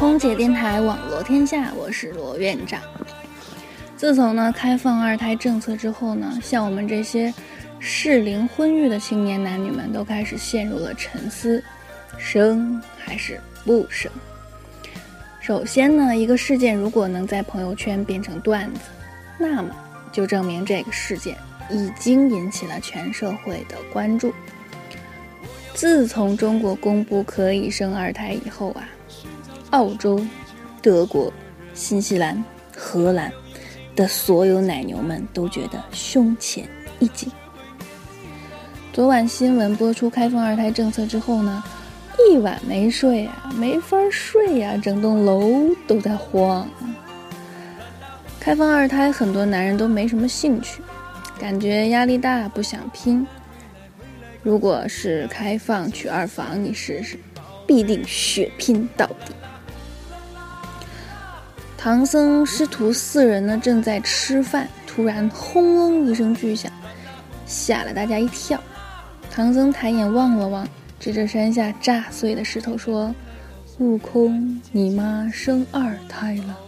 空姐电台网罗天下我是罗院长。自从呢开放二胎政策之后呢像我们这些适龄婚育的青年男女们都开始陷入了沉思生还是不生。首先呢一个事件如果能在朋友圈变成段子那么就证明这个事件已经引起了全社会的关注。自从中国公布可以生二胎以后啊，澳洲、德国、新西兰、荷兰的所有奶牛们都觉得胸前一紧。昨晚新闻播出开放二胎政策之后呢，一晚没睡啊，没法睡呀，整栋楼都在晃。开放二胎，很多男人都没什么兴趣，感觉压力大，不想拼。如果是开放娶二房，你试试，必定血拼到底。唐僧师徒四人呢，正在吃饭，突然轰隆一声巨响，吓了大家一跳。唐僧抬眼望了望，指着山下炸碎的石头说：“悟空，你妈生二胎了。”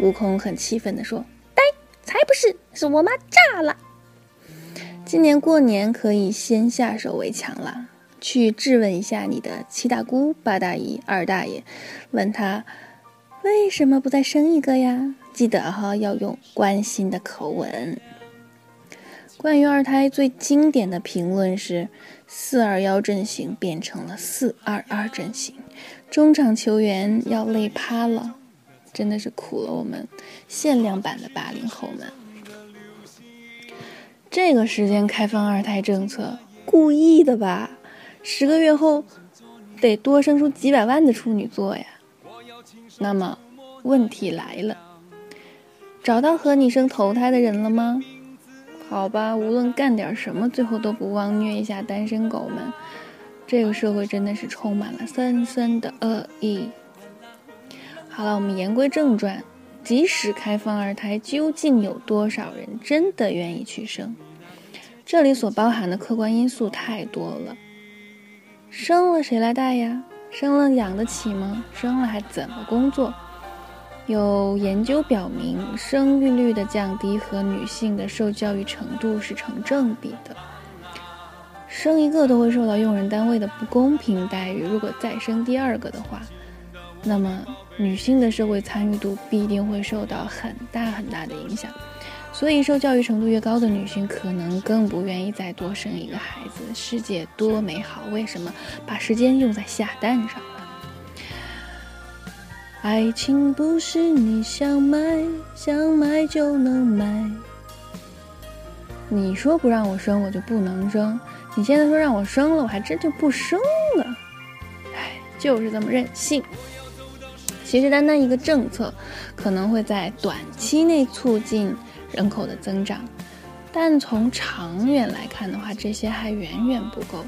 悟空很气愤地说：“呆，才不是，是我妈炸了。”今年过年可以先下手为强了，去质问一下你的七大姑八大姨二大爷，问他为什么不再生一个呀？记得哈，要用关心的口吻。关于二胎最经典的评论是四二幺阵型变成了四二二阵型，中场球员要累趴了，真的是苦了我们限量版的八零后们。这个时间开放二胎政策，故意的吧？十个月后得多生出几百万的处女座呀。那么问题来了，找到和你生头胎的人了吗？好吧，无论干点什么，最后都不忘虐一下单身狗们。这个社会真的是充满了深深的恶意。好了，我们言归正传。即使开放二胎，究竟有多少人真的愿意去生？这里所包含的客观因素太多了。生了谁来带呀？生了养得起吗？生了还怎么工作？有研究表明，生育率的降低和女性的受教育程度是成正比的。生一个都会受到用人单位的不公平待遇，如果再生第二个的话，那么。女性的社会参与度必定会受到很大很大的影响，所以受教育程度越高的女性，可能更不愿意再多生一个孩子。世界多美好，为什么把时间用在下蛋上了？爱情不是你想买想买就能买。你说不让我生，我就不能生；你现在说让我生了，我还真就不生了。唉，就是这么任性。其实，单单一个政策，可能会在短期内促进人口的增长，但从长远来看的话，这些还远远不够。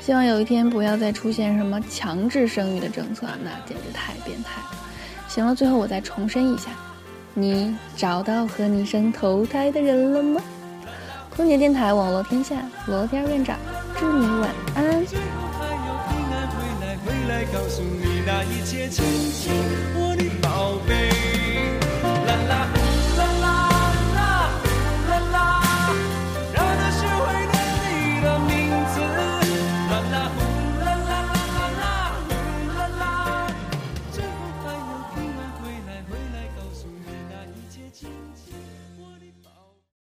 希望有一天不要再出现什么强制生育的政策，那简直太变态了。行了，最后我再重申一下，你找到和你生头胎的人了吗？空姐电台网络天下，罗天院长，祝你晚安。来告诉你那一切亲情。